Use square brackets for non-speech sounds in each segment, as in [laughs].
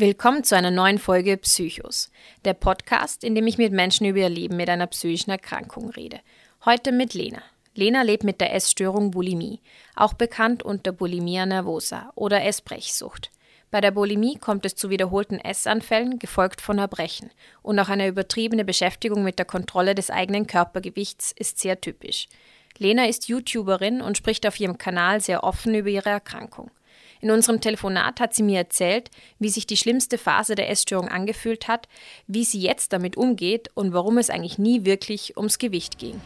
Willkommen zu einer neuen Folge Psychos, der Podcast, in dem ich mit Menschen über ihr Leben mit einer psychischen Erkrankung rede. Heute mit Lena. Lena lebt mit der Essstörung Bulimie, auch bekannt unter Bulimia nervosa oder Essbrechsucht. Bei der Bulimie kommt es zu wiederholten Essanfällen, gefolgt von Erbrechen, und auch eine übertriebene Beschäftigung mit der Kontrolle des eigenen Körpergewichts ist sehr typisch. Lena ist YouTuberin und spricht auf ihrem Kanal sehr offen über ihre Erkrankung. In unserem Telefonat hat sie mir erzählt, wie sich die schlimmste Phase der Essstörung angefühlt hat, wie sie jetzt damit umgeht und warum es eigentlich nie wirklich ums Gewicht ging.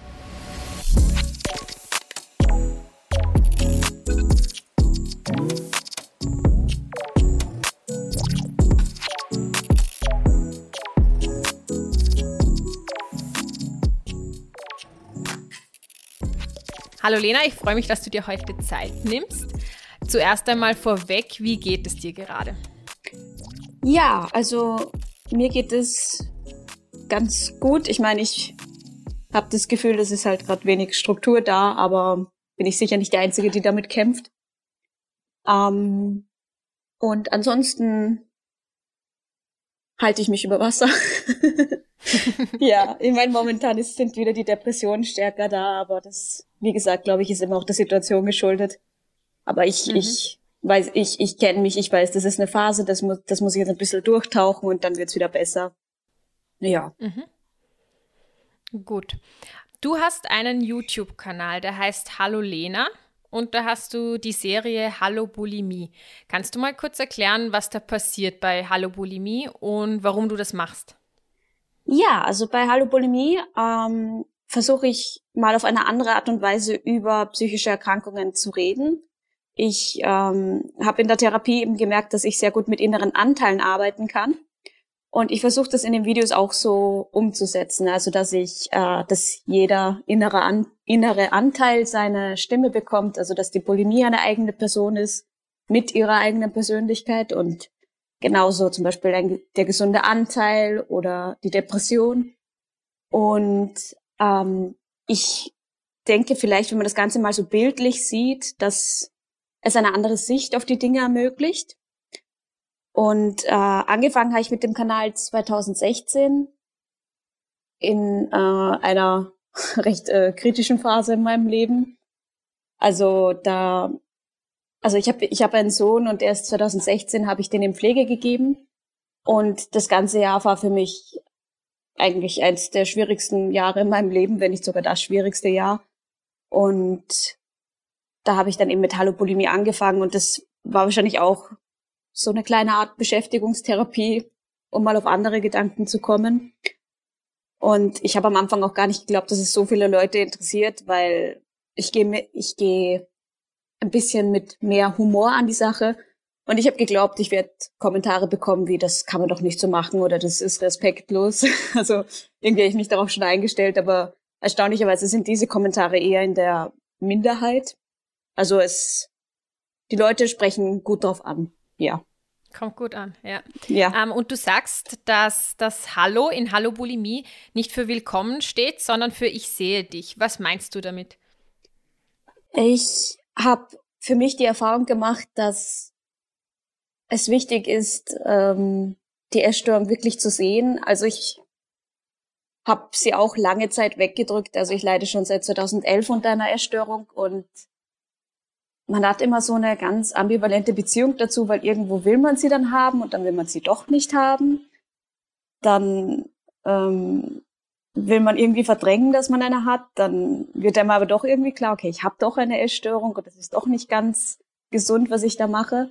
Hallo Lena, ich freue mich, dass du dir heute Zeit nimmst. Zuerst einmal vorweg, wie geht es dir gerade? Ja, also mir geht es ganz gut. Ich meine, ich habe das Gefühl, es ist halt gerade wenig Struktur da, aber bin ich sicher nicht die Einzige, die damit kämpft. Ähm, und ansonsten halte ich mich über Wasser. [laughs] ja, ich meine, momentan ist, sind wieder die Depressionen stärker da, aber das, wie gesagt, glaube ich, ist immer auch der Situation geschuldet. Aber ich, mhm. ich weiß, ich, ich kenne mich, ich weiß, das ist eine Phase, das muss, das muss ich jetzt ein bisschen durchtauchen und dann wird's wieder besser. Ja. Mhm. Gut. Du hast einen YouTube-Kanal, der heißt Hallo Lena und da hast du die Serie Hallo Bulimie. Kannst du mal kurz erklären, was da passiert bei Hallo Bulimie und warum du das machst? Ja, also bei Hallo Bulimie ähm, versuche ich mal auf eine andere Art und Weise über psychische Erkrankungen zu reden. Ich ähm, habe in der Therapie eben gemerkt, dass ich sehr gut mit inneren Anteilen arbeiten kann. Und ich versuche das in den Videos auch so umzusetzen, also dass ich, äh, dass jeder innere, An innere Anteil seine Stimme bekommt, also dass die Bulimie eine eigene Person ist mit ihrer eigenen Persönlichkeit und genauso zum Beispiel ein, der gesunde Anteil oder die Depression. Und ähm, ich denke vielleicht, wenn man das Ganze mal so bildlich sieht, dass es eine andere Sicht auf die Dinge ermöglicht. Und äh, angefangen habe ich mit dem Kanal 2016 in äh, einer [laughs] recht äh, kritischen Phase in meinem Leben. Also da, also ich habe ich hab einen Sohn und erst 2016 habe ich den in Pflege gegeben. Und das ganze Jahr war für mich eigentlich eins der schwierigsten Jahre in meinem Leben, wenn nicht sogar das schwierigste Jahr. Und da habe ich dann eben mit Hallopolimie angefangen und das war wahrscheinlich auch so eine kleine Art Beschäftigungstherapie, um mal auf andere Gedanken zu kommen. Und ich habe am Anfang auch gar nicht geglaubt, dass es so viele Leute interessiert, weil ich gehe ich gehe ein bisschen mit mehr Humor an die Sache. Und ich habe geglaubt, ich werde Kommentare bekommen, wie das kann man doch nicht so machen oder das ist respektlos. [laughs] Also irgendwie habe ich mich darauf schon eingestellt, aber erstaunlicherweise sind diese Kommentare eher in der Minderheit. Also es, die Leute sprechen gut drauf an, ja. Kommt gut an, ja. ja. Ähm, und du sagst, dass das Hallo in Hallo Bulimie nicht für Willkommen steht, sondern für Ich sehe dich. Was meinst du damit? Ich habe für mich die Erfahrung gemacht, dass es wichtig ist, ähm, die Essstörung wirklich zu sehen. Also ich habe sie auch lange Zeit weggedrückt. Also ich leide schon seit 2011 unter einer Essstörung und man hat immer so eine ganz ambivalente Beziehung dazu, weil irgendwo will man sie dann haben und dann will man sie doch nicht haben. Dann ähm, will man irgendwie verdrängen, dass man eine hat. Dann wird einem aber doch irgendwie klar, okay, ich habe doch eine Essstörung und das ist doch nicht ganz gesund, was ich da mache.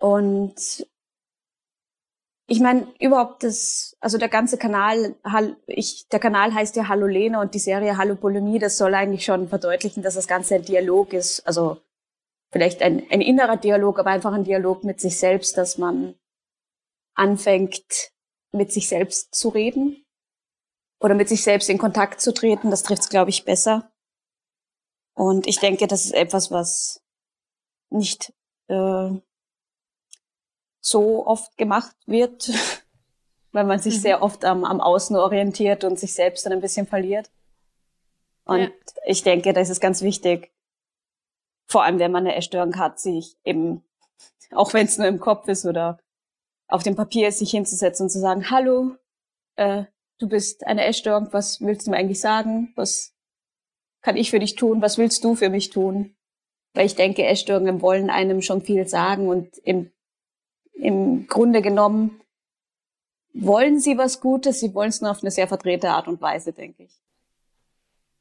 Und ich meine, überhaupt das, also der ganze Kanal, ich, der Kanal heißt ja Hallo Lena und die Serie Hallo Bulimie, das soll eigentlich schon verdeutlichen, dass das Ganze ein Dialog ist, also vielleicht ein, ein innerer Dialog, aber einfach ein Dialog mit sich selbst, dass man anfängt, mit sich selbst zu reden oder mit sich selbst in Kontakt zu treten. Das trifft es, glaube ich, besser. Und ich denke, das ist etwas, was nicht äh, so oft gemacht wird, [laughs] weil man sich mhm. sehr oft am, am Außen orientiert und sich selbst dann ein bisschen verliert. Und ja. ich denke, das ist ganz wichtig, vor allem wenn man eine Essstörung hat, sich eben, auch wenn es nur im Kopf ist oder auf dem Papier sich hinzusetzen und zu sagen, hallo, äh, du bist eine Essstörung, was willst du mir eigentlich sagen? Was kann ich für dich tun? Was willst du für mich tun? Weil ich denke, Essstörungen wollen einem schon viel sagen und im, im Grunde genommen wollen sie was Gutes, sie wollen es nur auf eine sehr verdrehte Art und Weise, denke ich.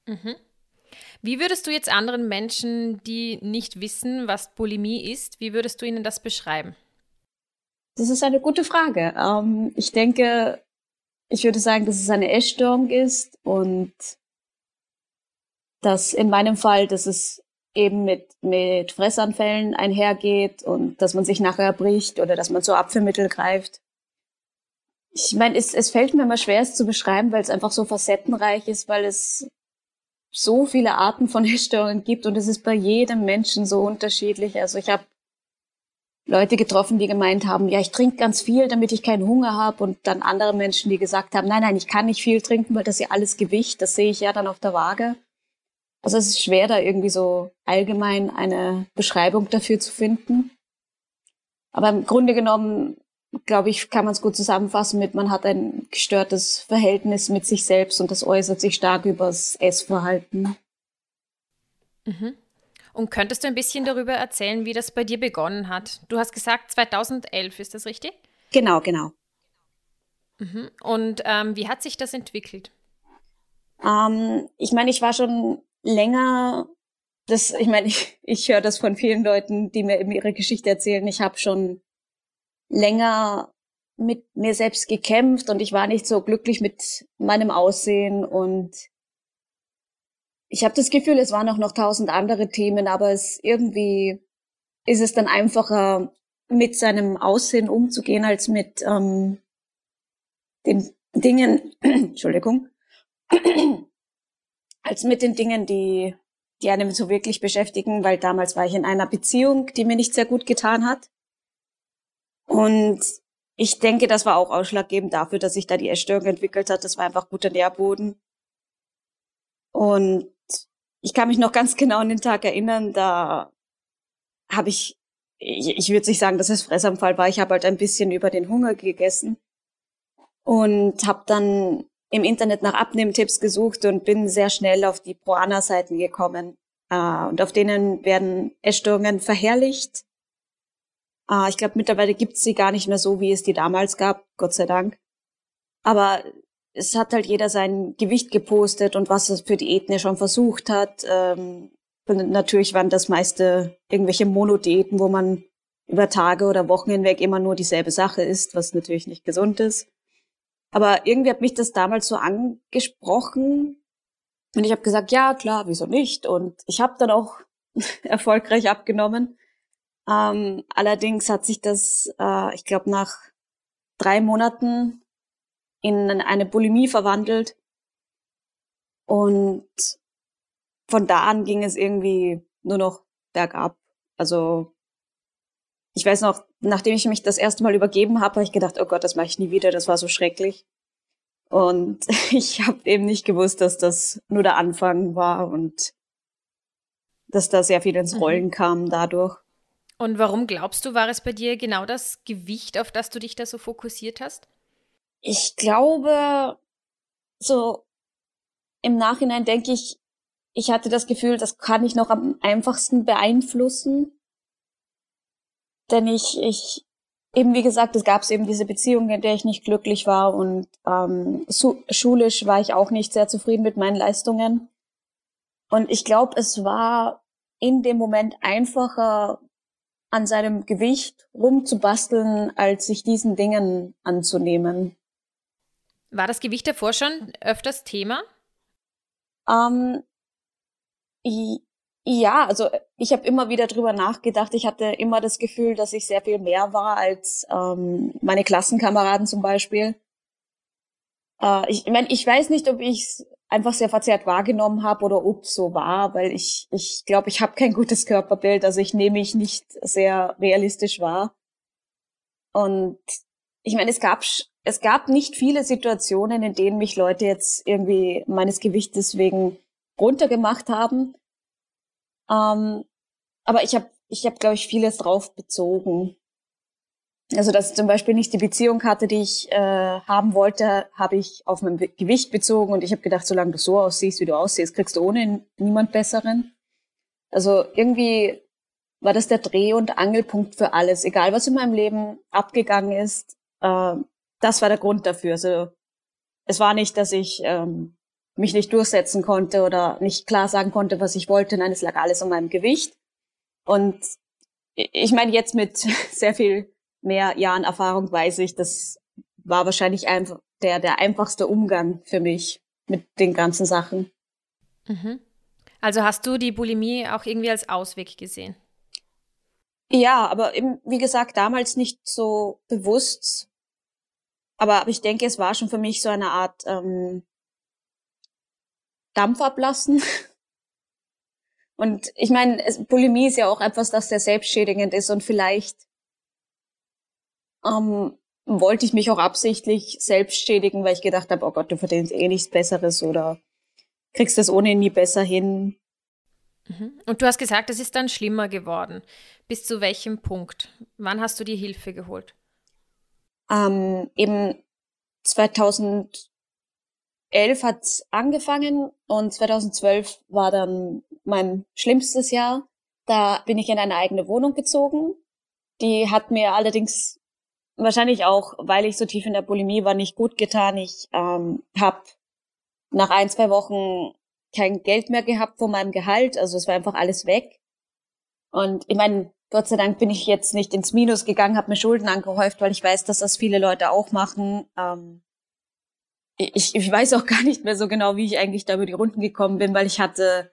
Mhm. Wie würdest du jetzt anderen Menschen, die nicht wissen, was Bulimie ist, wie würdest du ihnen das beschreiben? Das ist eine gute Frage. Ähm, ich denke, ich würde sagen, dass es eine Essstörung ist und dass in meinem Fall, dass es eben mit, mit Fressanfällen einhergeht und dass man sich nachher bricht oder dass man zu Abführmittel greift. Ich meine, es, es fällt mir immer schwer, es zu beschreiben, weil es einfach so facettenreich ist, weil es so viele Arten von [laughs] Essstörungen gibt und es ist bei jedem Menschen so unterschiedlich. Also ich habe Leute getroffen, die gemeint haben, ja, ich trinke ganz viel, damit ich keinen Hunger habe. Und dann andere Menschen, die gesagt haben, nein, nein, ich kann nicht viel trinken, weil das ist ja alles Gewicht, das sehe ich ja dann auf der Waage. Also es ist schwer, da irgendwie so allgemein eine Beschreibung dafür zu finden. Aber im Grunde genommen, glaube ich, kann man es gut zusammenfassen mit, man hat ein gestörtes Verhältnis mit sich selbst und das äußert sich stark übers Essverhalten. Mhm. Und könntest du ein bisschen darüber erzählen, wie das bei dir begonnen hat? Du hast gesagt 2011, ist das richtig? Genau, genau. Mhm. Und ähm, wie hat sich das entwickelt? Ähm, ich meine, ich war schon länger, das, ich meine, [laughs] ich, ich höre das von vielen Leuten, die mir eben ihre Geschichte erzählen. Ich habe schon länger mit mir selbst gekämpft und ich war nicht so glücklich mit meinem Aussehen und ich habe das Gefühl, es waren auch noch tausend andere Themen, aber es irgendwie ist es dann einfacher, mit seinem Aussehen umzugehen, als mit ähm, den Dingen, [clears throat] Entschuldigung, [clears throat] als mit den Dingen, die, die einem so wirklich beschäftigen, weil damals war ich in einer Beziehung, die mir nicht sehr gut getan hat. Und ich denke, das war auch ausschlaggebend dafür, dass sich da die Essstörung entwickelt hat. Das war einfach guter Nährboden. Und ich kann mich noch ganz genau an den Tag erinnern, da habe ich, ich, ich würde nicht sagen, dass es Fressanfall war, ich habe halt ein bisschen über den Hunger gegessen und habe dann im Internet nach Abnehmtipps gesucht und bin sehr schnell auf die Proana-Seiten gekommen. Äh, und auf denen werden Essstörungen verherrlicht. Äh, ich glaube, mittlerweile gibt's sie gar nicht mehr so, wie es die damals gab, Gott sei Dank. Aber es hat halt jeder sein Gewicht gepostet und was er für Diäten er schon versucht hat. Ähm, natürlich waren das meiste irgendwelche Monodiäten, wo man über Tage oder Wochen hinweg immer nur dieselbe Sache isst, was natürlich nicht gesund ist. Aber irgendwie hat mich das damals so angesprochen und ich habe gesagt, ja klar, wieso nicht? Und ich habe dann auch [laughs] erfolgreich abgenommen. Ähm, allerdings hat sich das, äh, ich glaube, nach drei Monaten in eine Bulimie verwandelt. Und von da an ging es irgendwie nur noch bergab. Also ich weiß noch, nachdem ich mich das erste Mal übergeben habe, habe ich gedacht, oh Gott, das mache ich nie wieder, das war so schrecklich. Und [laughs] ich habe eben nicht gewusst, dass das nur der Anfang war und dass da sehr viel ins mhm. Rollen mhm. kam dadurch. Und warum glaubst du, war es bei dir genau das Gewicht, auf das du dich da so fokussiert hast? Ich glaube, so im Nachhinein denke ich, ich hatte das Gefühl, das kann ich noch am einfachsten beeinflussen. Denn ich, ich, eben wie gesagt, es gab eben diese Beziehung, in der ich nicht glücklich war und ähm, schulisch war ich auch nicht sehr zufrieden mit meinen Leistungen. Und ich glaube, es war in dem Moment einfacher, an seinem Gewicht rumzubasteln, als sich diesen Dingen anzunehmen. War das Gewicht davor schon öfters Thema? Ähm, ja, also ich habe immer wieder drüber nachgedacht. Ich hatte immer das Gefühl, dass ich sehr viel mehr war als ähm, meine Klassenkameraden zum Beispiel. Äh, ich meine, ich weiß nicht, ob ich es einfach sehr verzerrt wahrgenommen habe oder ob so war, weil ich ich glaube, ich habe kein [laughs] gutes Körperbild. Also ich nehme mich nicht sehr realistisch wahr. Und ich meine, es gab es gab nicht viele Situationen, in denen mich Leute jetzt irgendwie meines Gewichtes wegen runtergemacht haben. Ähm, aber ich habe, ich hab, glaube ich, vieles drauf bezogen. Also dass zum Beispiel nicht die Beziehung hatte, die ich äh, haben wollte, habe ich auf mein Gewicht bezogen und ich habe gedacht, solange du so aussiehst, wie du aussiehst, kriegst du ohne niemand besseren. Also irgendwie war das der Dreh- und Angelpunkt für alles. Egal, was in meinem Leben abgegangen ist, äh, das war der Grund dafür. Also es war nicht, dass ich ähm, mich nicht durchsetzen konnte oder nicht klar sagen konnte, was ich wollte. Nein, es lag alles an meinem Gewicht. Und ich meine, jetzt mit [laughs] sehr viel mehr Jahren Erfahrung weiß ich, das war wahrscheinlich einfach der, der einfachste Umgang für mich mit den ganzen Sachen. Mhm. Also hast du die Bulimie auch irgendwie als Ausweg gesehen? Ja, aber eben, wie gesagt, damals nicht so bewusst. Aber, aber ich denke, es war schon für mich so eine Art ähm, Dampf ablassen. [laughs] Und ich meine, Bulimie ist ja auch etwas, das sehr selbstschädigend ist und vielleicht ähm, wollte ich mich auch absichtlich selbst schädigen, weil ich gedacht habe, oh Gott, du verdienst eh nichts Besseres oder kriegst das ohnehin nie besser hin. Mhm. Und du hast gesagt, es ist dann schlimmer geworden. Bis zu welchem Punkt? Wann hast du die Hilfe geholt? Ähm, eben 2011 hat es angefangen und 2012 war dann mein schlimmstes Jahr. Da bin ich in eine eigene Wohnung gezogen. Die hat mir allerdings wahrscheinlich auch, weil ich so tief in der Bulimie war, nicht gut getan. Ich ähm, habe nach ein, zwei Wochen kein Geld mehr gehabt von meinem Gehalt. Also es war einfach alles weg. Und ich meine, Gott sei Dank bin ich jetzt nicht ins Minus gegangen, habe mir Schulden angehäuft, weil ich weiß, dass das viele Leute auch machen. Ähm, ich, ich weiß auch gar nicht mehr so genau, wie ich eigentlich da über die Runden gekommen bin, weil ich hatte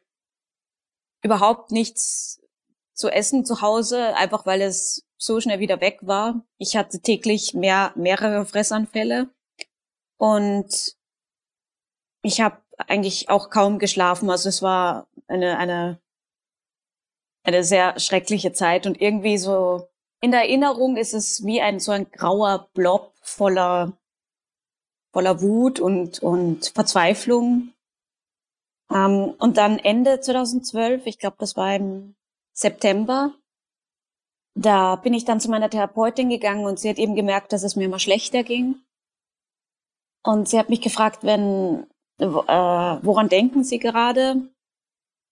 überhaupt nichts zu essen zu Hause, einfach weil es so schnell wieder weg war. Ich hatte täglich mehr, mehrere Fressanfälle und ich habe eigentlich auch kaum geschlafen. Also es war eine, eine, eine sehr schreckliche Zeit und irgendwie so in der Erinnerung ist es wie ein so ein grauer Blob voller voller Wut und und Verzweiflung. Ähm, und dann Ende 2012, ich glaube, das war im September, da bin ich dann zu meiner Therapeutin gegangen und sie hat eben gemerkt, dass es mir immer schlechter ging. Und sie hat mich gefragt, wenn äh, woran denken Sie gerade?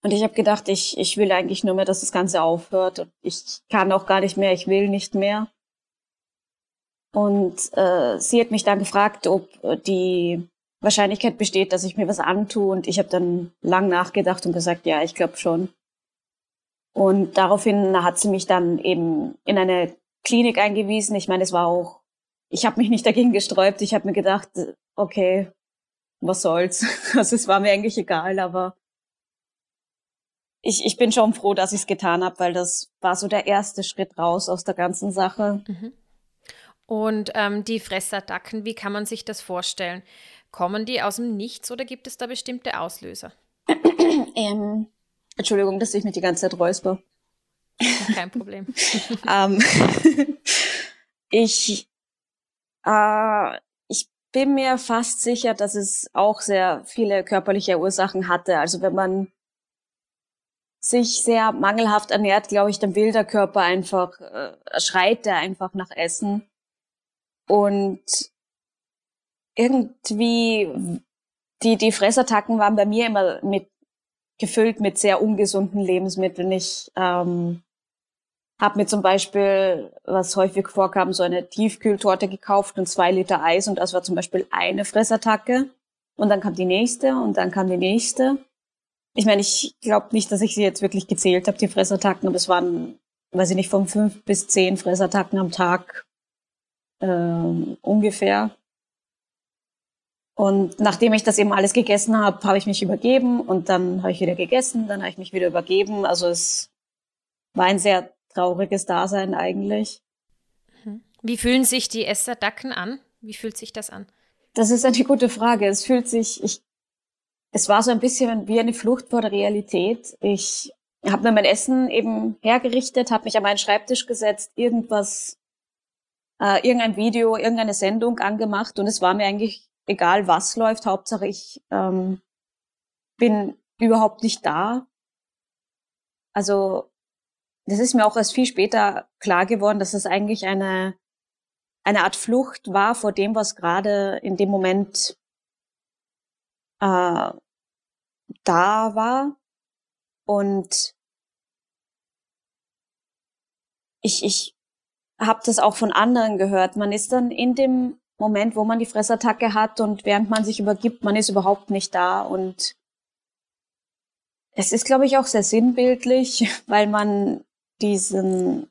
Und ich habe gedacht, ich, ich will eigentlich nur mehr, dass das Ganze aufhört. Und ich kann auch gar nicht mehr, ich will nicht mehr. Und äh, sie hat mich dann gefragt, ob die Wahrscheinlichkeit besteht, dass ich mir was antue. Und ich habe dann lang nachgedacht und gesagt, ja, ich glaube schon. Und daraufhin hat sie mich dann eben in eine Klinik eingewiesen. Ich meine, es war auch, ich habe mich nicht dagegen gesträubt. Ich habe mir gedacht, okay, was soll's. [laughs] Also es war mir eigentlich egal, aber ich, ich bin schon froh, dass ich es getan habe, weil das war so der erste Schritt raus aus der ganzen Sache. Mhm. Und ähm, die Fressattacken, wie kann man sich das vorstellen? Kommen die aus dem Nichts oder gibt es da bestimmte Auslöser? [clears throat] ähm, Entschuldigung, dass ich mich die ganze Zeit räusper. Kein Problem. [laughs] ähm, [laughs] ich, äh, bin mir fast sicher, dass es auch sehr viele körperliche Ursachen hatte. Also wenn man sich sehr mangelhaft ernährt, glaube ich, dann will der Körper einfach, äh, schreit er einfach nach Essen. Und irgendwie, die, die Fressattacken waren bei mir immer mit, gefüllt mit sehr ungesunden Lebensmitteln. Ich ähm, habe mir zum Beispiel, was häufig vorkam, so eine Tiefkühltorte gekauft und zwei Liter Eis und das war zum Beispiel eine Fressattacke. Und dann kam die nächste und dann kam die nächste. Ich meine, ich glaube nicht, dass ich sie jetzt wirklich gezählt habe, die Fressattacken, aber es waren, weiß ich nicht, von fünf bis zehn Fressattacken am Tag äh, ungefähr. Und nachdem ich das eben alles gegessen habe, habe ich mich übergeben und dann habe ich wieder gegessen, dann habe ich mich wieder übergeben. Also es war ein sehr trauriges Dasein eigentlich. Mhm. Wie fühlen sich die Esserdacken an? Wie fühlt sich das an? Das ist eine gute Frage. Es fühlt sich, ich, es war so ein bisschen wie eine Flucht vor der Realität. Ich habe mir mein Essen eben hergerichtet, habe mich an meinen Schreibtisch gesetzt, irgendwas, äh, irgendein Video, irgendeine Sendung angemacht und es war mir eigentlich egal, was läuft. Hauptsache ich ähm, bin überhaupt nicht da. Also das ist mir auch erst viel später klar geworden, dass es eigentlich eine eine Art Flucht war vor dem, was gerade in dem Moment äh, da war. Und ich, ich habe das auch von anderen gehört. Man ist dann in dem Moment, wo man die Fressattacke hat und während man sich übergibt, man ist überhaupt nicht da. Und es ist, glaube ich, auch sehr sinnbildlich, [laughs] weil man diesen,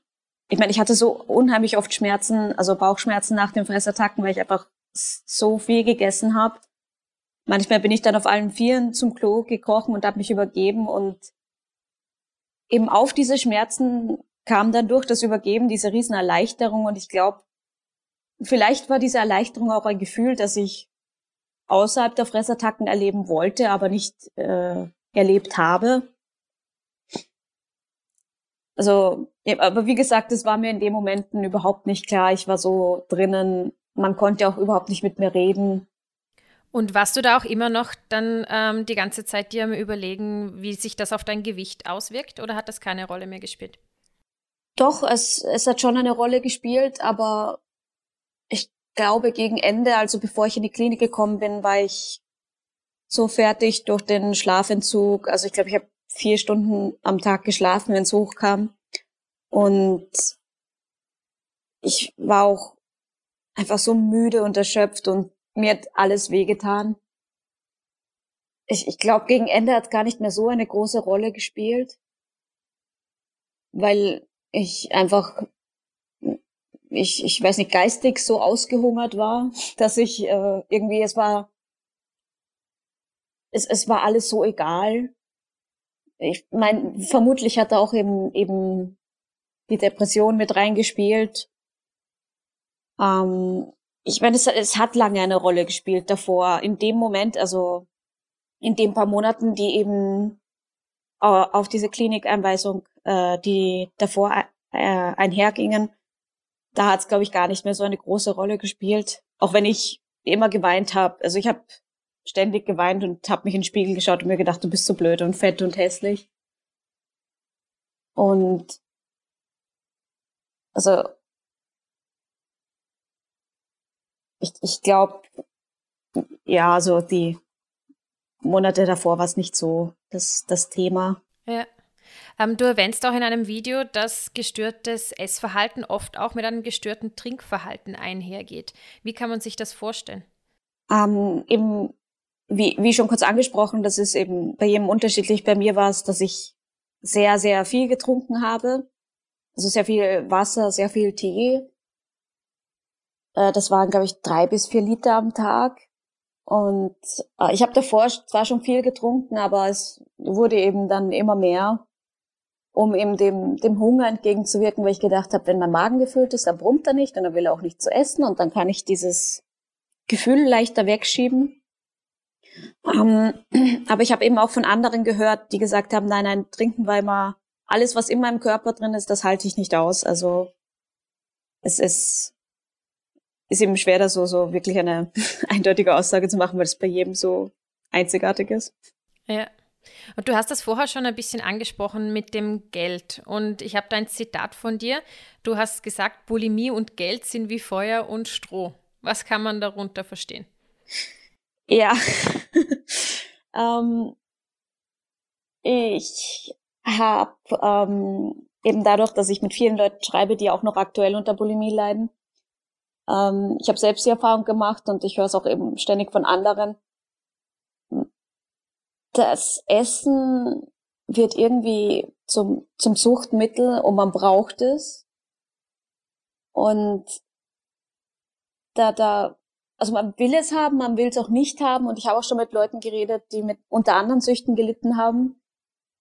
ich meine, ich hatte so unheimlich oft Schmerzen, also Bauchschmerzen nach den Fressattacken, weil ich einfach so viel gegessen habe. Manchmal bin ich dann auf allen Vieren zum Klo gekrochen und habe mich übergeben und eben auf diese Schmerzen kam dann durch das Übergeben diese Riesenerleichterung und ich glaube, vielleicht war diese Erleichterung auch ein Gefühl, das ich außerhalb der Fressattacken erleben wollte, aber nicht äh, erlebt habe. Also, aber wie gesagt, es war mir in den Momenten überhaupt nicht klar. Ich war so drinnen, man konnte auch überhaupt nicht mit mir reden. Und warst du da auch immer noch dann ähm, die ganze Zeit dir am Überlegen, wie sich das auf dein Gewicht auswirkt oder hat das keine Rolle mehr gespielt? Doch, es, es hat schon eine Rolle gespielt, aber glaube gegen Ende, also bevor ich in die Klinik gekommen bin, war ich so fertig durch den Schlafentzug. Also ich glaube, ich habe vier Stunden am Tag geschlafen, wenn es hochkam. Und ich war auch einfach so müde und erschöpft und mir hat alles wehgetan. Ich, ich glaube, gegen Ende hat gar nicht mehr so eine große Rolle gespielt, weil ich einfach, ich, ich weiß nicht, geistig so ausgehungert war, dass ich äh, irgendwie, es war, es, es war alles so egal. Ich meine, vermutlich hat auch eben, eben die Depression mit reingespielt. Ähm, ich meine, es, es hat lange eine Rolle gespielt davor. In dem Moment, also in den paar Monaten, die eben äh, auf diese Klinikeinweisung, äh, die davor äh, einhergingen, da hat es, glaube ich, gar nicht mehr so eine große Rolle gespielt. Auch wenn ich immer geweint habe. Also ich habe ständig geweint und habe mich in den Spiegel geschaut und mir gedacht, du bist so blöd und fett und hässlich. Und also ich, ich glaube, ja, also die Monate davor war es nicht so das, das Thema. Ja. Ähm, du erwähnst auch in einem Video, dass gestörtes Essverhalten oft auch mit einem gestörten Trinkverhalten einhergeht. Wie kann man sich das vorstellen? Ähm, eben, wie, wie schon kurz angesprochen, das ist eben bei jedem unterschiedlich. Bei mir war es, dass ich sehr, sehr viel getrunken habe. Also sehr viel Wasser, sehr viel Tee. Äh, das waren, glaube ich, drei bis vier Liter am Tag. Und äh, ich habe davor zwar schon viel getrunken, aber es wurde eben dann immer mehr, um eben dem, dem Hunger entgegenzuwirken, weil ich gedacht habe, wenn mein Magen gefüllt ist, dann brummt er nicht und dann will er auch nicht zu essen und dann kann ich dieses Gefühl leichter wegschieben. Ähm, [clears throat] aber ich habe eben auch von anderen gehört, die gesagt haben, nein, nein, trinken war immer alles, was in meinem Körper drin ist, das halte ich nicht aus. Also es ist ist eben schwer, da so, so wirklich eine [laughs] eindeutige Aussage zu machen, weil es bei jedem so einzigartig ist. Ja. Und du hast das vorher schon ein bisschen angesprochen mit dem Geld. Und ich habe da ein Zitat von dir. Du hast gesagt, Bulimie und Geld sind wie Feuer und Stroh. Was kann man darunter verstehen? Ja. [laughs] ähm, ich habe ähm, eben dadurch, dass ich mit vielen Leuten schreibe, die auch noch aktuell unter Bulimie leiden, ähm, ich habe selbst die Erfahrung gemacht und ich höre es auch eben ständig von anderen. Das Essen wird irgendwie zum, zum Suchtmittel und man braucht es. Und da, da, also man will es haben, man will es auch nicht haben. Und ich habe auch schon mit Leuten geredet, die mit unter anderen Süchten gelitten haben.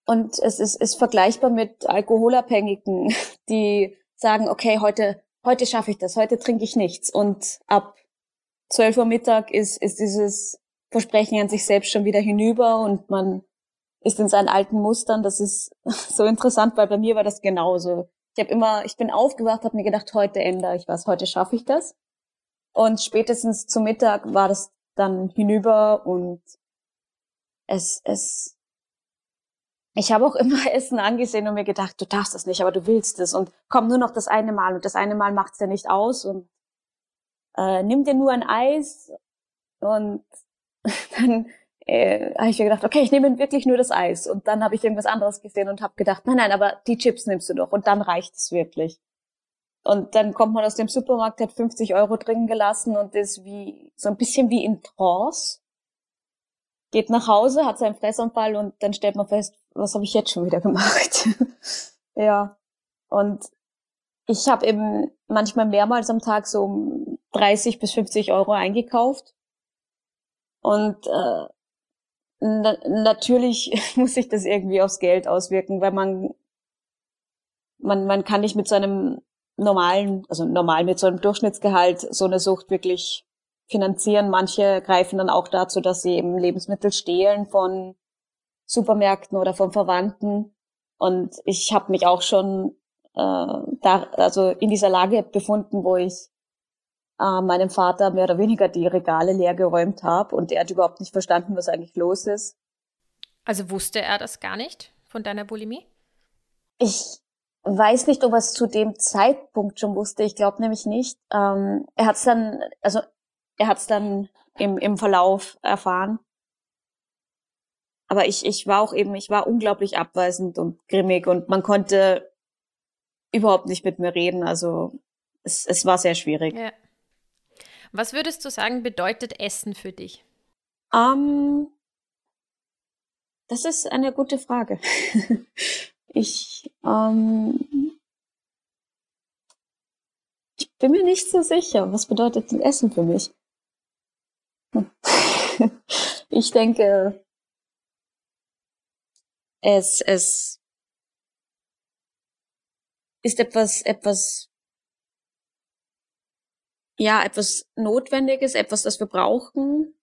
Und es ist, ist vergleichbar mit Alkoholabhängigen, [laughs] die sagen, okay, heute heute schaffe ich das, heute trinke ich nichts. Und ab 12 Uhr Mittag ist, ist dieses Versprechen an sich selbst schon wieder hinüber und man ist in seinen alten Mustern. Das ist [laughs] so interessant, weil bei mir war das genauso. Ich habe immer, ich bin aufgewacht, habe mir gedacht, heute ändere ich was, heute schaffe ich das. Und spätestens zum Mittag war das dann hinüber und es, es ich habe auch immer [laughs] Essen angesehen und mir gedacht, du darfst das nicht, aber du willst es und komm nur noch das eine Mal und das eine Mal macht's ja nicht aus und äh, nimm dir nur ein Eis und [laughs] dann äh, habe ich mir gedacht, okay, ich nehme wirklich nur das Eis. Und dann habe ich irgendwas anderes gesehen und habe gedacht, nein, nein, aber die Chips nimmst du doch. Und dann reicht es wirklich. Und dann kommt man aus dem Supermarkt, hat 50 Euro drin gelassen und ist wie so ein bisschen wie in Trance. Geht nach Hause, hat seinen Fressanfall und dann stellt man fest, was habe ich jetzt schon wieder [laughs] gemacht? ja. Und ich habe eben manchmal mehrmals am Tag so 30 bis 50 Euro eingekauft. Und äh, na natürlich [laughs] muss sich das irgendwie aufs Geld auswirken, weil man man man kann nicht mit so einem normalen, also normal mit so einem Durchschnittsgehalt so eine Sucht wirklich finanzieren. Manche greifen dann auch dazu, dass sie eben Lebensmittel stehlen von Supermärkten oder von Verwandten. Und ich habe mich auch schon äh, da, also in dieser Lage befunden, wo ich äh, meinem Vater mehr oder weniger die Regale leer geräumt habe und er hat überhaupt nicht verstanden, was eigentlich los ist. Also wusste er das gar nicht von deiner Bulimie? Ich weiß nicht, ob er es zu dem Zeitpunkt schon wusste. Ich glaube nämlich nicht. Ähm, er hat es dann, also er hat es dann im, im Verlauf erfahren. Aber ich, ich war auch eben, ich war unglaublich abweisend und grimmig und man konnte überhaupt nicht mit mir reden. Also es, es war sehr schwierig. Ja. Was würdest du sagen, bedeutet Essen für dich? Um, ähm, das ist eine gute Frage. [laughs] Ich, ähm, ich bin mir nicht so sicher. Was bedeutet denn Essen für mich? [laughs] ich denke, es, es ist etwas, etwas, ja, etwas Notwendiges, etwas, das wir brauchen.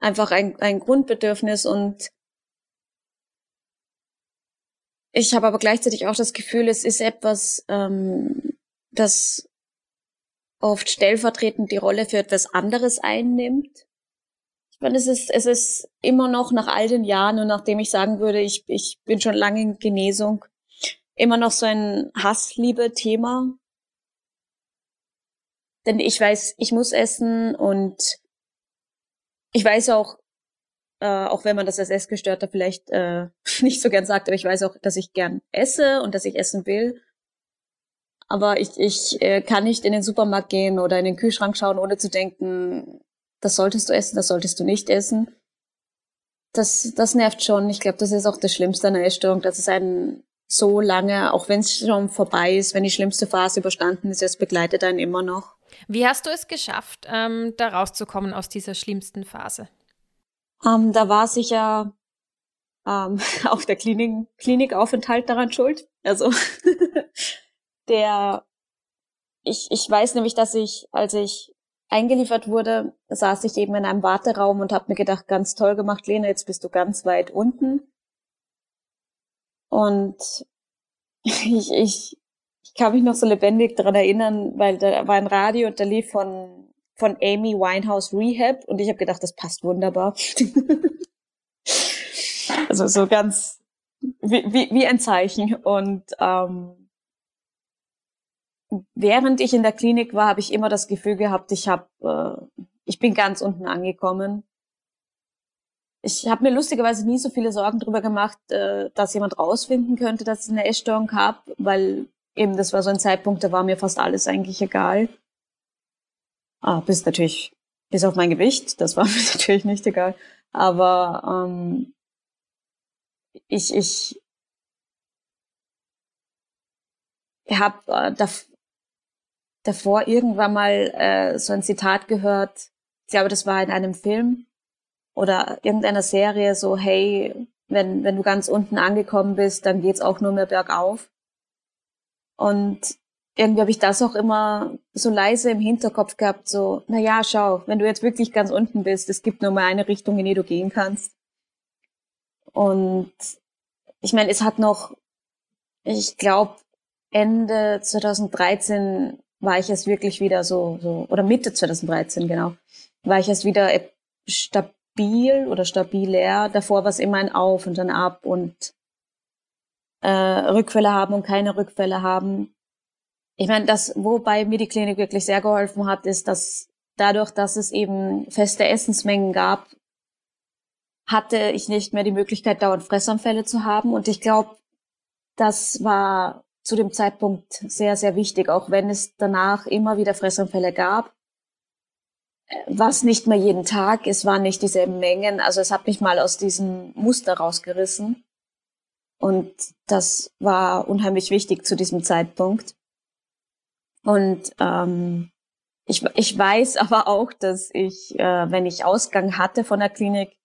Einfach ein, ein Grundbedürfnis und ich habe aber gleichzeitig auch das Gefühl, es ist etwas, ähm, das oft stellvertretend die Rolle für etwas anderes einnimmt. Ich meine, es ist, es ist immer noch nach all den Jahren und nachdem ich sagen würde, ich, ich bin schon lange in Genesung, immer noch so ein Hassliebe-Thema. Denn ich weiß, ich muss essen und ich weiß auch, äh, auch wenn man das als Essgestörter vielleicht äh, [laughs] nicht so gern sagt, aber ich weiß auch, dass ich gern esse und dass ich essen will. Aber ich, ich äh, kann nicht in den Supermarkt gehen oder in den Kühlschrank schauen, ohne zu denken, das solltest du essen, das solltest du nicht essen. Das, das nervt schon. Ich glaube, das ist auch das Schlimmste an der Essstörung, dass es einen so lange, auch wenn es schon vorbei ist, wenn die schlimmste Phase überstanden ist, es begleitet einen immer noch. Wie hast du es geschafft, ähm, da rauszukommen aus dieser schlimmsten Phase? Ähm, da war sicher ähm, [laughs] auch der Klinik, Klinikaufenthalt daran schuld. Also [laughs] der, ich, ich weiß nämlich, dass ich, als ich eingeliefert wurde, saß ich eben in einem Warteraum und habe mir gedacht, ganz toll gemacht, Lena, jetzt bist du ganz weit unten. Und [laughs] ich, ich, ich kann mich noch so lebendig daran erinnern, weil da war ein Radio und da lief von von Amy Winehouse Rehab und ich habe gedacht, das passt wunderbar. [laughs] also so ganz wie, wie, wie ein Zeichen. Und ähm, während ich in der Klinik war, habe ich immer das Gefühl gehabt, ich habe, äh, ich bin ganz unten angekommen. Ich habe mir lustigerweise nie so viele Sorgen darüber gemacht, äh, dass jemand rausfinden könnte, dass ich eine Essstörung habe, weil eben das war so ein Zeitpunkt, da war mir fast alles eigentlich egal. Ah, bis natürlich, bis auf mein Gewicht, das war [laughs] mir natürlich nicht egal. Aber ähm, ich, ich habe äh, dav davor irgendwann mal äh, so ein Zitat gehört, ich glaube, das war in einem Film oder irgendeiner Serie, so, hey, wenn, wenn du ganz unten angekommen bist, dann geht's auch nur mehr bergauf. Und irgendwie habe ich das auch immer so leise im Hinterkopf gehabt, so, na ja, schau, wenn du jetzt wirklich ganz unten bist, es gibt nur mal eine Richtung, in die du gehen kannst. Und ich meine, es hat noch, ich glaube, Ende 2013 war ich erst wirklich wieder so, so, oder Mitte 2013, genau, war ich erst wieder stabil oder stabiler. Davor war es immer ein Auf und ein Ab und äh, Rückfälle haben und keine Rückfälle haben. ich meine, das, wobei mir die Klinik wirklich sehr geholfen hat, ist, dass dadurch, dass es eben feste Essensmengen gab, hatte ich nicht mehr die Möglichkeit, dauernd Fressanfälle zu haben. Und ich glaube, das war zu dem Zeitpunkt sehr, sehr wichtig, auch wenn es danach immer wieder Fressanfälle gab. Was nicht mehr jeden Tag, es waren nicht dieselben Mengen. Also es hat mich mal aus diesem Muster rausgerissen. Und das war unheimlich wichtig zu diesem Zeitpunkt. Und ähm, ich, ich weiß [laughs] aber auch, dass ich, äh, wenn ich Ausgang hatte von der Klinik,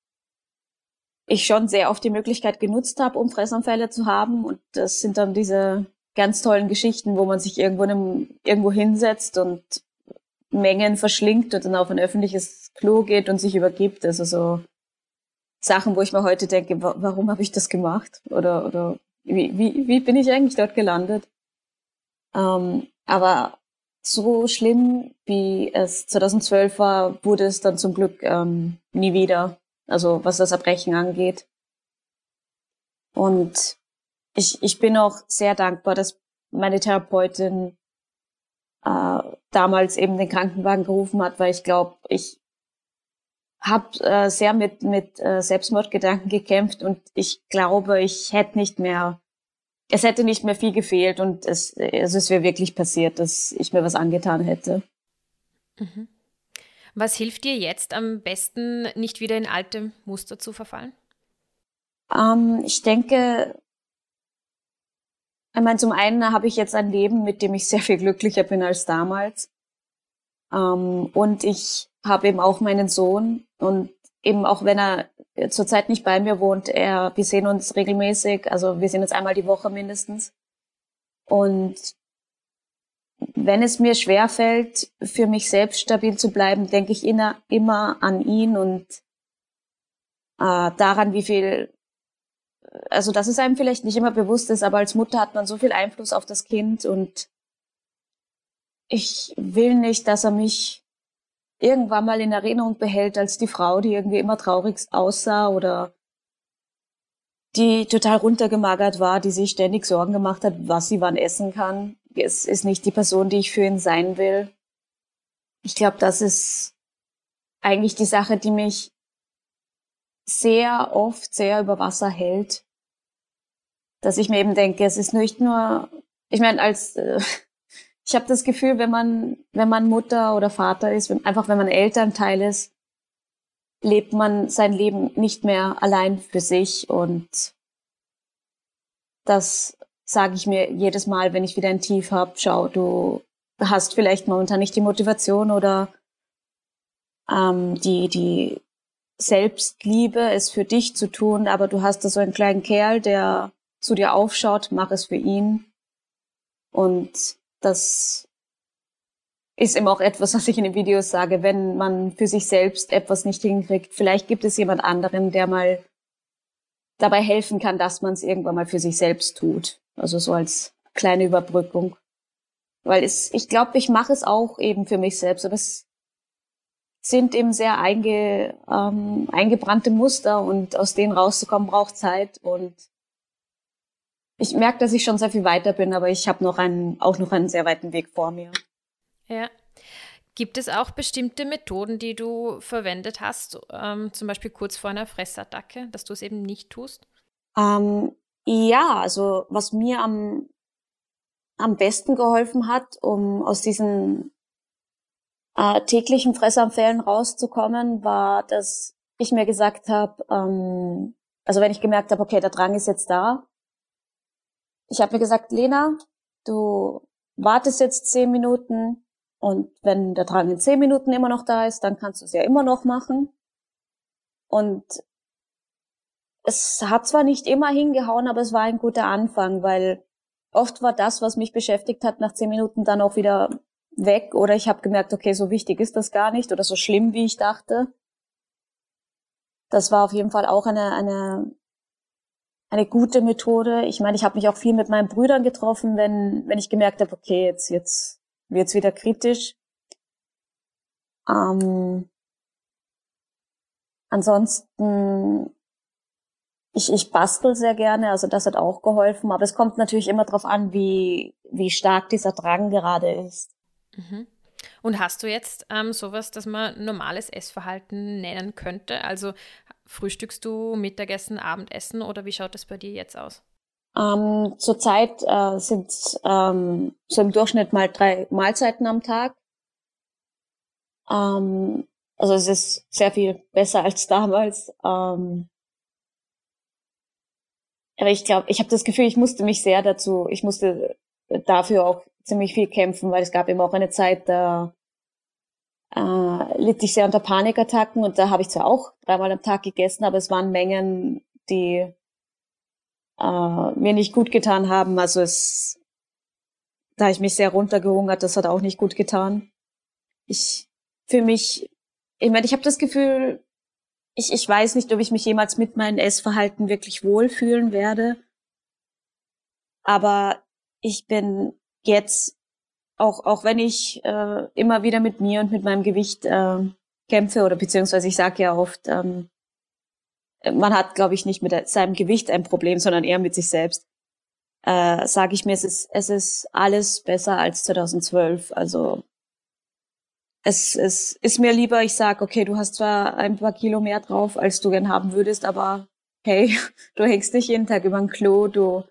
ich schon sehr oft die Möglichkeit genutzt habe, um Fressanfälle zu haben. Und das sind dann diese ganz tollen Geschichten, wo man sich irgendwo, einem, irgendwo hinsetzt und Mengen verschlingt und dann auf ein öffentliches Klo geht und sich übergibt. Also so Sachen, wo ich mir heute denke, warum habe ich das gemacht? Oder, oder wie, wie, wie bin ich eigentlich dort gelandet? Ähm, aber so schlimm, wie es 2012 war, wurde es dann zum Glück ähm, nie wieder. Also was das Erbrechen angeht. Und ich, ich bin auch sehr dankbar, dass meine Therapeutin äh, damals eben den Krankenwagen gerufen hat, weil ich glaube, ich habe äh, sehr mit, mit äh, Selbstmordgedanken gekämpft und ich glaube, ich hätte nicht mehr, es hätte nicht mehr viel gefehlt und es, also es wäre wirklich passiert, dass ich mir was angetan hätte. Mhm. Was hilft dir jetzt am besten, nicht wieder in alte Muster zu verfallen? Ähm, ich denke, ich meine, zum einen habe ich jetzt ein Leben, mit dem ich sehr viel glücklicher bin als damals. Ähm, und ich habe eben auch meinen Sohn und eben auch wenn er zurzeit nicht bei mir wohnt, er, wir sehen uns regelmäßig, also wir sehen uns einmal die Woche mindestens. Und wenn es mir schwerfällt, für mich selbst stabil zu bleiben, denke ich immer, immer an ihn und äh, daran, wie viel also dass es einem vielleicht nicht immer bewusst ist, aber als Mutter hat man so viel Einfluss auf das Kind und ich will nicht, dass er mich irgendwann mal in Erinnerung behält als die Frau, die irgendwie immer traurig aussah oder die total runtergemagert war, die sich ständig Sorgen gemacht hat, was sie wann essen kann. Es ist nicht die Person, die ich für ihn sein will. Ich glaube, das ist eigentlich die Sache, die mich sehr oft sehr über Wasser hält. Dass ich mir eben denke, es ist nicht nur, ich meine, als äh, ich habe das Gefühl, wenn man, wenn man Mutter oder Vater ist, wenn, einfach wenn man Elternteil ist, lebt man sein Leben nicht mehr allein für sich und das sage ich mir jedes Mal, wenn ich wieder ein Tief habe, schau, du hast vielleicht momentan nicht die Motivation oder ähm, die, die Selbstliebe, es für dich zu tun, aber du hast da so einen kleinen Kerl, der zu dir aufschaut, mach es für ihn. Und das ist eben auch etwas, was ich in den Videos sage, wenn man für sich selbst etwas nicht hinkriegt. Vielleicht gibt es jemand anderen, der mal dabei helfen kann, dass man es irgendwann mal für sich selbst tut. Also so als kleine Überbrückung. Weil es, ich glaube, ich mache es auch eben für mich selbst, aber es sind eben sehr einge, ähm, eingebrannte Muster und aus denen rauszukommen braucht Zeit und ich merke, dass ich schon sehr viel weiter bin, aber ich habe noch einen, auch noch einen sehr weiten Weg vor mir. Ja. Gibt es auch bestimmte Methoden, die du verwendet hast, ähm, zum Beispiel kurz vor einer Fressattacke, dass du es eben nicht tust? Ähm, ja, also was mir am, am besten geholfen hat, um aus diesen äh, täglichen Fressanfällen rauszukommen, war, dass ich mir gesagt habe, ähm, also wenn ich gemerkt habe, okay, der Drang ist jetzt da, ich habe mir gesagt, Lena, du wartest jetzt zehn Minuten und wenn der Drang in zehn Minuten immer noch da ist, dann kannst du es ja immer noch machen. Und es hat zwar nicht immer hingehauen, aber es war ein guter Anfang, weil oft war das, was mich beschäftigt hat, nach zehn Minuten dann auch wieder weg oder ich habe gemerkt, okay, so wichtig ist das gar nicht oder so schlimm, wie ich dachte. Das war auf jeden Fall auch eine, eine, eine gute Methode. Ich meine, ich habe mich auch viel mit meinen Brüdern getroffen, wenn, wenn ich gemerkt habe, okay, jetzt, jetzt wird's wieder kritisch. Ähm, ansonsten ich, ich bastel sehr gerne, also das hat auch geholfen, aber es kommt natürlich immer darauf an, wie, wie stark dieser Drang gerade ist. Mhm. Und hast du jetzt ähm, sowas, das man normales Essverhalten nennen könnte? Also frühstückst du Mittagessen, Abendessen oder wie schaut das bei dir jetzt aus? Ähm, Zurzeit äh, sind ähm, so im Durchschnitt mal drei Mahlzeiten am Tag. Ähm, also es ist sehr viel besser als damals. Ähm, aber ich glaube, ich habe das Gefühl, ich musste mich sehr dazu, ich musste dafür auch ziemlich viel kämpfen, weil es gab eben auch eine Zeit, da äh, litt ich sehr unter Panikattacken und da habe ich zwar auch dreimal am Tag gegessen, aber es waren Mengen, die äh, mir nicht gut getan haben. Also es, da ich mich sehr runtergehungert, das hat auch nicht gut getan. Ich für mich, ich meine, ich habe das Gefühl, ich, ich weiß nicht, ob ich mich jemals mit meinem Essverhalten wirklich wohlfühlen werde. Aber ich bin jetzt, auch, auch wenn ich äh, immer wieder mit mir und mit meinem Gewicht äh, kämpfe, oder beziehungsweise ich sage ja oft, ähm, man hat, glaube ich, nicht mit seinem Gewicht ein Problem, sondern eher mit sich selbst. Äh, sage ich mir, es ist, es ist alles besser als 2012. Also es, es ist mir lieber, ich sag, okay, du hast zwar ein paar Kilo mehr drauf, als du gern haben würdest, aber hey, [laughs] du hängst nicht jeden Tag über ein Klo, du,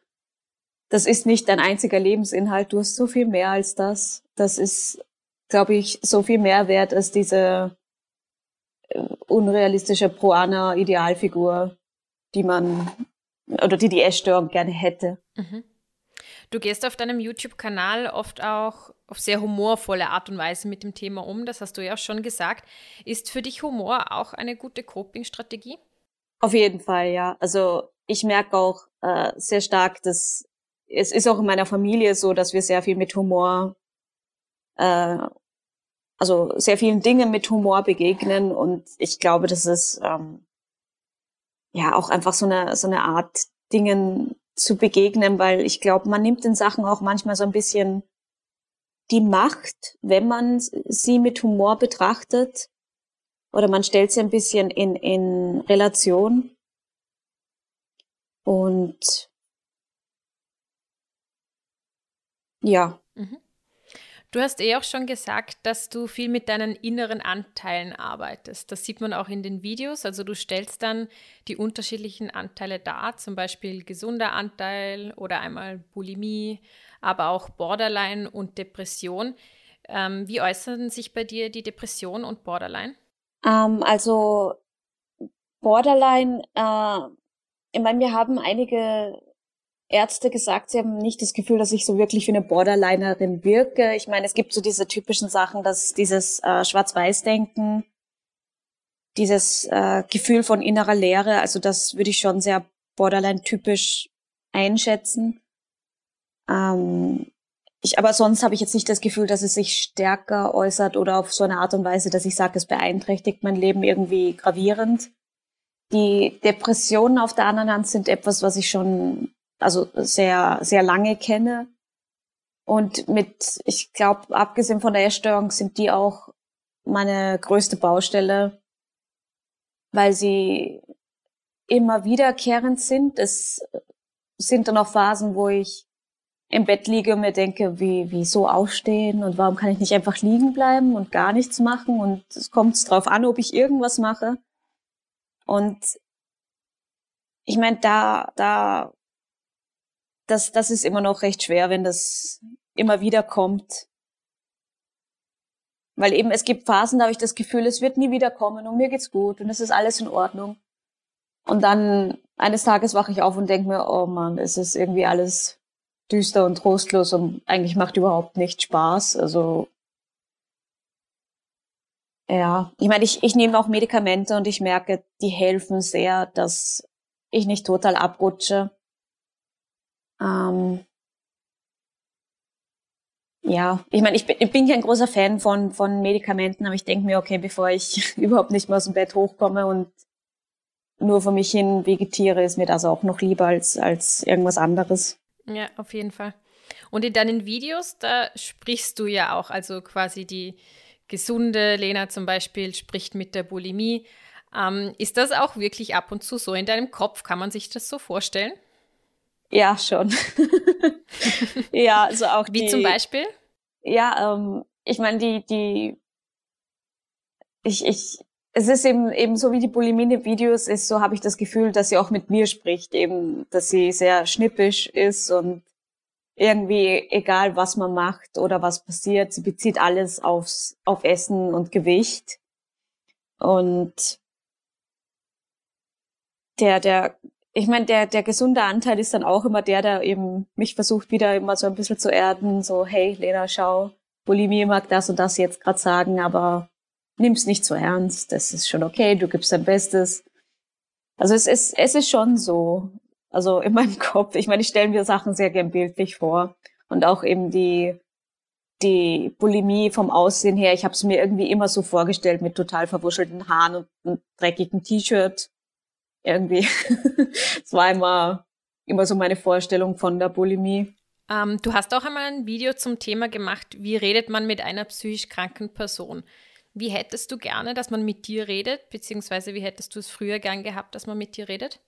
das ist nicht dein einziger Lebensinhalt, du hast so viel mehr als das. Das ist, glaube ich, so viel mehr wert als diese äh, unrealistische Proana-Idealfigur, die man, oder die die Essstörung gerne hätte. Mhm. Du gehst auf deinem YouTube-Kanal oft auch auf sehr humorvolle Art und Weise mit dem Thema um. Das hast du ja schon gesagt. Ist für dich Humor auch eine gute Coping-Strategie? Auf jeden Fall, ja. Also ich merke auch äh, sehr stark, dass es ist auch in meiner Familie so, dass wir sehr viel mit Humor, äh, also sehr vielen Dingen mit Humor begegnen und ich glaube, das ist ähm, ja auch einfach so eine so eine Art Dingen zu begegnen, weil ich glaube, man nimmt den Sachen auch manchmal so ein bisschen die Macht, wenn man sie mit Humor betrachtet, oder man stellt sie ein bisschen in, in Relation. Und ja. Mhm. Du hast eh auch schon gesagt, dass du viel mit deinen inneren Anteilen arbeitest. Das sieht man auch in den Videos. Also du stellst dann die unterschiedlichen Anteile dar, zum Beispiel gesunder Anteil oder einmal Bulimie, aber auch Borderline und Depression. Ähm, wie äußern sich bei dir die Depression und Borderline? Ähm, also Borderline, äh, ich meine, wir haben einige Ärzte gesagt, sie haben nicht das Gefühl, dass ich so wirklich wie eine Borderlinerin wirke. Ich meine, es gibt so diese typischen Sachen, dass dieses äh, Schwarz-Weiß-Denken, dieses äh, Gefühl von innerer Leere, also das würde ich schon sehr Borderline-typisch einschätzen. Ähm, ich, aber sonst habe ich jetzt nicht das Gefühl, dass es sich stärker äußert oder auf so eine Art und Weise, dass ich sage, es beeinträchtigt mein Leben irgendwie gravierend. Die Depressionen auf der anderen Hand sind etwas, was ich schon also sehr, sehr lange kenne. Und mit, ich glaube, abgesehen von der Essstörung sind die auch meine größte Baustelle, weil sie immer wiederkehrend sind. Es sind dann auch Phasen, wo ich im Bett liege und mir denke, wie, wie so aufstehen und warum kann ich nicht einfach liegen bleiben und gar nichts machen und es kommt drauf an, ob ich irgendwas mache. Und ich meine, da, da das, das ist immer noch recht schwer, wenn das immer wieder kommt. Weil eben es gibt Phasen, da habe ich das Gefühl, es wird nie wieder kommen und mir geht's gut und es ist alles in Ordnung. Und dann eines Tages wache ich auf und denke mir, oh Mann, es ist irgendwie alles düster und trostlos und eigentlich macht überhaupt nicht Spaß. Also ja, ich meine, ich, ich nehme auch Medikamente und ich merke, die helfen sehr, dass ich nicht total abrutsche. Ähm, ja, ich meine, ich bin, ich bin kein großer Fan von, von Medikamenten, aber ich denke mir, okay, bevor ich [laughs] überhaupt nicht mehr aus dem Bett hochkomme und nur vor mich hin vegetiere, ist mir das auch noch lieber als, als irgendwas anderes. Ja, auf jeden Fall. Und in deinen Videos, da sprichst du ja auch, also quasi die gesunde Lena zum Beispiel spricht mit der Bulimie, Ähm, ist das auch wirklich ab und zu so in deinem Kopf? Kann man sich das so vorstellen? Ja, schon. [laughs] ja, also auch Wie die, zum Beispiel? Ja, ähm, ich meine, die, die, ich, ich, es ist eben, eben so wie die Bulimine-Videos ist, so habe ich das Gefühl, dass sie auch mit mir spricht, eben, dass sie sehr schnippisch ist und irgendwie, egal was man macht oder was passiert, sie bezieht alles aufs, auf Essen und Gewicht. Und der, der, ich meine, der, der gesunde Anteil ist dann auch immer der, der eben mich versucht, wieder immer so ein bisschen zu erden, so, hey, Lena, schau, Bulimie mag das und das jetzt gerade sagen, aber nimm's nicht so ernst, das ist schon okay, du gibst dein Bestes. Also es ist, es ist schon so, also in [laughs] meinem Kopf, ich meine, ich stelle mir Sachen sehr gern bildlich vor. Und auch eben die, die Bulimie vom Aussehen her, ich habe es mir irgendwie immer so vorgestellt mit total verwuschelten Haaren und einem dreckigen T-Shirt. Irgendwie. [laughs] Es war immer, immer so meine Vorstellung von der Bulimie. Ähm, du hast auch einmal ein Video zum Thema gemacht, wie redet man mit einer psychisch kranken Person. Wie hättest du gerne, dass man mit dir redet, beziehungsweise wie hättest du es früher gern gehabt, dass man mit dir redet?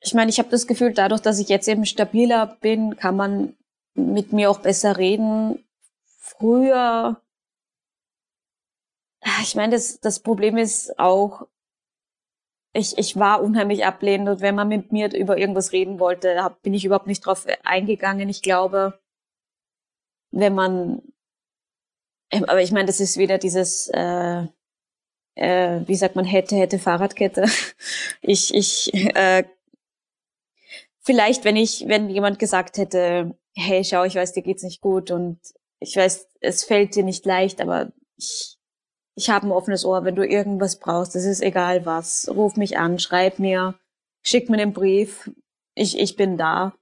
Ich meine, ich habe das Gefühl, dadurch, dass ich jetzt eben stabiler bin, kann man mit mir auch besser reden. Früher, ich meine, das, das Problem ist auch, ich, ich war unheimlich ablehnend und wenn man mit mir über irgendwas reden wollte, hab, bin ich überhaupt nicht drauf eingegangen. Ich glaube, wenn man ähm, aber ich meine, das ist wieder dieses, äh, äh, wie sagt man, hätte, hätte Fahrradkette. [laughs] Ich, ich, äh, vielleicht, wenn ich, wenn jemand gesagt hätte, hey, schau, ich weiß, dir geht's nicht gut und ich weiß, es fällt dir nicht leicht, aber ich, ich habe ein offenes Ohr, wenn du irgendwas brauchst, das ist egal was, ruf mich an, schreib mir, schick mir einen Brief, ich, ich bin da.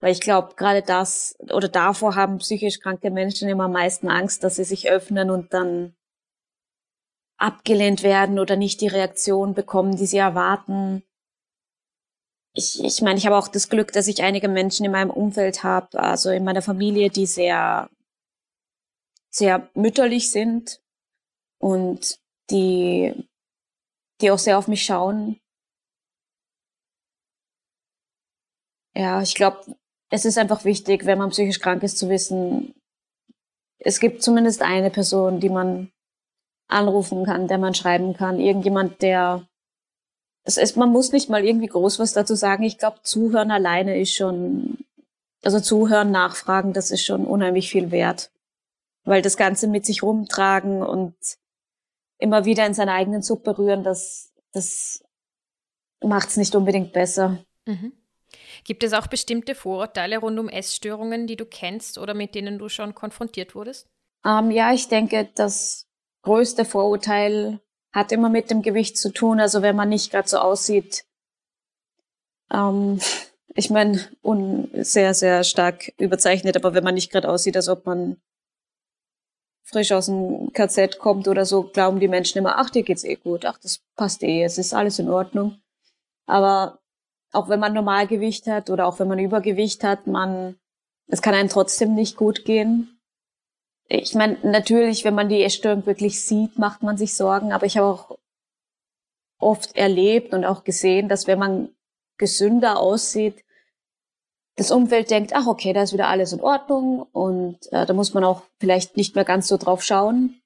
Weil ich glaube, gerade das oder davor haben psychisch kranke Menschen immer am meisten Angst, dass sie sich öffnen und dann abgelehnt werden oder nicht die Reaktion bekommen, die sie erwarten. Ich, ich meine, ich habe auch das Glück, dass ich einige Menschen in meinem Umfeld habe, also in meiner Familie, die sehr, sehr mütterlich sind und die, die auch sehr auf mich schauen. Ja, ich glaube, es ist einfach wichtig, wenn man psychisch krank ist, zu wissen, es gibt zumindest eine Person, die man anrufen kann, der man schreiben kann, irgendjemand, der es ist, man muss nicht mal irgendwie groß was dazu sagen. Ich glaube, zuhören alleine ist schon, also zuhören, nachfragen, das ist schon unheimlich viel wert. Weil das Ganze mit sich rumtragen und immer wieder in seiner eigenen Suppe rühren, das, das macht es nicht unbedingt besser. Mhm. Gibt es auch bestimmte Vorurteile rund um Essstörungen, die du kennst oder mit denen du schon konfrontiert wurdest? Ähm, ja, ich denke, das größte Vorurteil hat immer mit dem Gewicht zu tun. Also wenn man nicht gerade so aussieht, ähm, [laughs] ich meine, sehr, sehr stark überzeichnet, aber wenn man nicht gerade aussieht, als ob man frisch aus dem KZ kommt oder so, glauben die Menschen immer, ach, dir geht's eh gut, ach, das passt eh, es ist alles in Ordnung. Aber auch wenn man Normalgewicht hat oder auch wenn man Übergewicht hat, man, es kann einem trotzdem nicht gut gehen. Ich meine, natürlich, wenn man die Essstörung wirklich sieht, macht man sich Sorgen, aber ich habe auch oft erlebt und auch gesehen, dass wenn man gesünder aussieht, das Umfeld denkt, ach okay, da ist wieder alles in Ordnung und äh, da muss man auch vielleicht nicht mehr ganz so drauf schauen.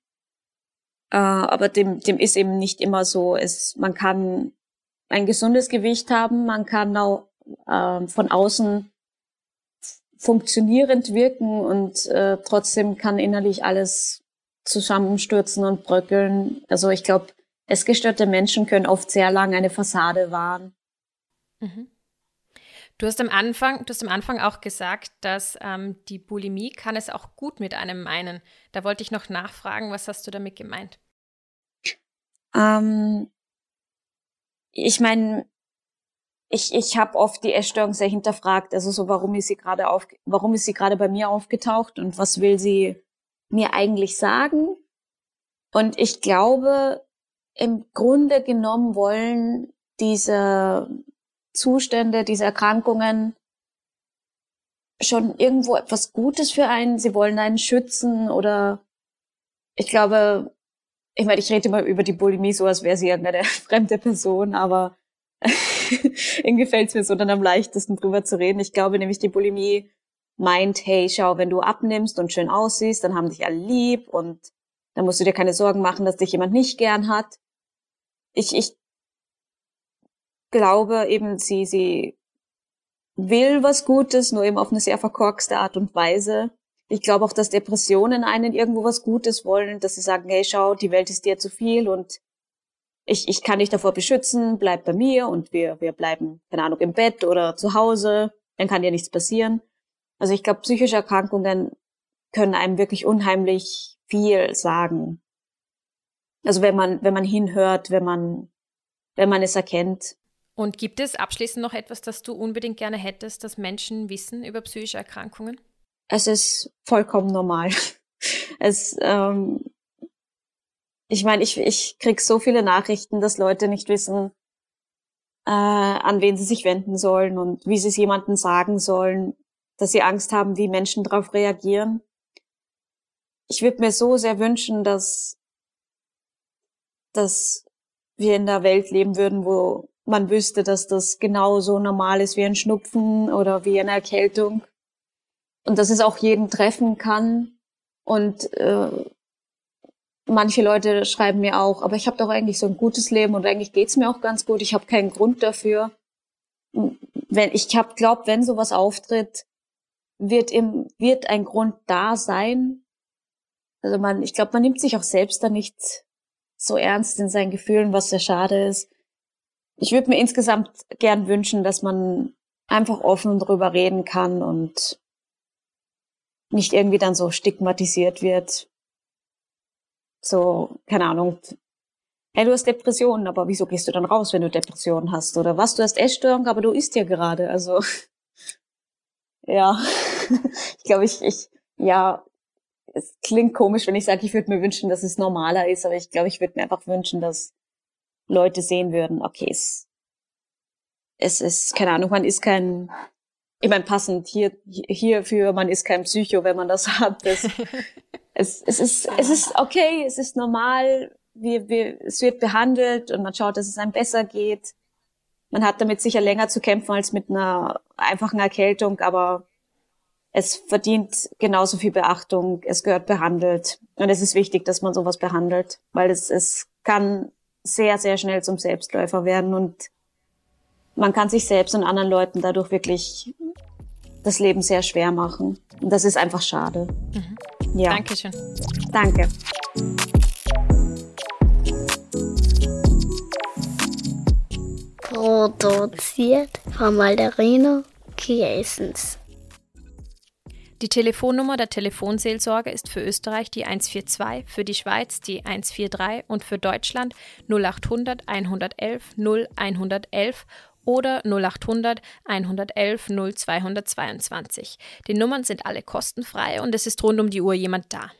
Äh, aber dem, dem ist eben nicht immer so. Es, man kann ein gesundes Gewicht haben. Man kann auch äh, von außen funktionierend wirken und äh, trotzdem kann innerlich alles zusammenstürzen und bröckeln. Also ich glaube, essgestörte Menschen können oft sehr lang eine Fassade wahren. Mhm. Du hast am Anfang, du hast am Anfang auch gesagt, dass ähm, die Bulimie kann es auch gut mit einem meinen. Da wollte ich noch nachfragen, was hast du damit gemeint? Ähm, ich meine, ich, ich habe oft die Essstörung sehr hinterfragt. Also so, warum ist sie gerade auf, warum ist sie gerade bei mir aufgetaucht und was will sie mir eigentlich sagen? Und ich glaube, im Grunde genommen wollen diese Zustände, diese Erkrankungen schon irgendwo etwas Gutes für einen. Sie wollen einen schützen oder ich glaube, ich meine, ich rede immer über die Bulimie so, als wäre sie irgendeine [laughs] fremde Person, aber [laughs] irgendwie fällt es mir so dann am leichtesten drüber zu reden. Ich glaube nämlich, die Bulimie meint, hey, schau, wenn du abnimmst und schön aussiehst, dann haben dich alle lieb und dann musst du dir keine Sorgen machen, dass dich jemand nicht gern hat. Ich, ich glaube eben, sie, sie will was Gutes, nur eben auf eine sehr verkorkste Art und Weise. Ich glaube auch, dass Depressionen einen irgendwo was Gutes wollen, dass sie sagen, hey, schau, die Welt ist dir zu viel und ich, ich kann dich davor beschützen, bleib bei mir und wir, wir bleiben, keine Ahnung, im Bett oder zu Hause, dann kann dir nichts passieren. Also ich glaube, psychische Erkrankungen können einem wirklich unheimlich viel sagen. Also wenn man, wenn man hinhört, wenn man, wenn man es erkennt. Und gibt es abschließend noch etwas, das du unbedingt gerne hättest, dass Menschen wissen über psychische Erkrankungen? es ist vollkommen normal. Es, ähm, ich meine, ich, ich krieg so viele Nachrichten, dass Leute nicht wissen, äh, an wen sie sich wenden sollen und wie sie es jemandem sagen sollen, dass sie Angst haben, wie Menschen darauf reagieren. Ich würde mir so sehr wünschen, dass, dass wir in der Welt leben würden, wo man wüsste, dass das genauso normal ist wie ein Schnupfen oder wie eine Erkältung und dass es auch jeden treffen kann. Und äh, manche Leute schreiben mir auch, aber ich habe doch eigentlich so ein gutes Leben und eigentlich geht's mir auch ganz gut. Ich habe keinen Grund dafür. Wenn ich hab glaubt, wenn sowas auftritt, wird im wird ein Grund da sein. Also man, ich glaube, man nimmt sich auch selbst da nicht so ernst in seinen Gefühlen, was sehr schade ist. Ich würde mir insgesamt gern wünschen, dass man einfach offen drüber reden kann und nicht irgendwie dann so stigmatisiert wird. So, keine Ahnung. Hey, du hast Depressionen, aber wieso gehst du dann raus, wenn du Depressionen hast? Oder was, du hast Essstörung, aber du isst ja gerade. Also, [laughs] ja. [laughs] ich glaube, ich, ich, ja, es klingt komisch, wenn ich sage, ich würde mir wünschen, dass es normaler ist, aber ich glaube, ich würde mir einfach wünschen, dass Leute sehen würden, okay, es, es ist, keine Ahnung, man ist kein ich meine, passend hier, hierfür, man ist kein Psycho, wenn man das [laughs] hat. Das, [laughs] es, es, ist, es ist okay, es ist normal, wir, wir, es wird behandelt und man schaut, dass es einem besser geht. Man hat damit sicher länger zu kämpfen als mit einer einfachen Erkältung, aber es verdient genauso viel Beachtung, es gehört behandelt. Und es ist wichtig, dass man sowas behandelt, weil es, es kann sehr, sehr schnell zum Selbstläufer werden und man kann sich selbst und anderen Leuten dadurch wirklich das Leben sehr schwer machen. Und das ist einfach schade. Mhm. Ja. Dankeschön. Danke. Produziert von Malderino Kiesens. Die Telefonnummer der Telefonseelsorge ist für Österreich die 142, für die Schweiz die 143 und für Deutschland 0800 111 0111 oder 0800 111 0222. Die Nummern sind alle kostenfrei und es ist rund um die Uhr jemand da.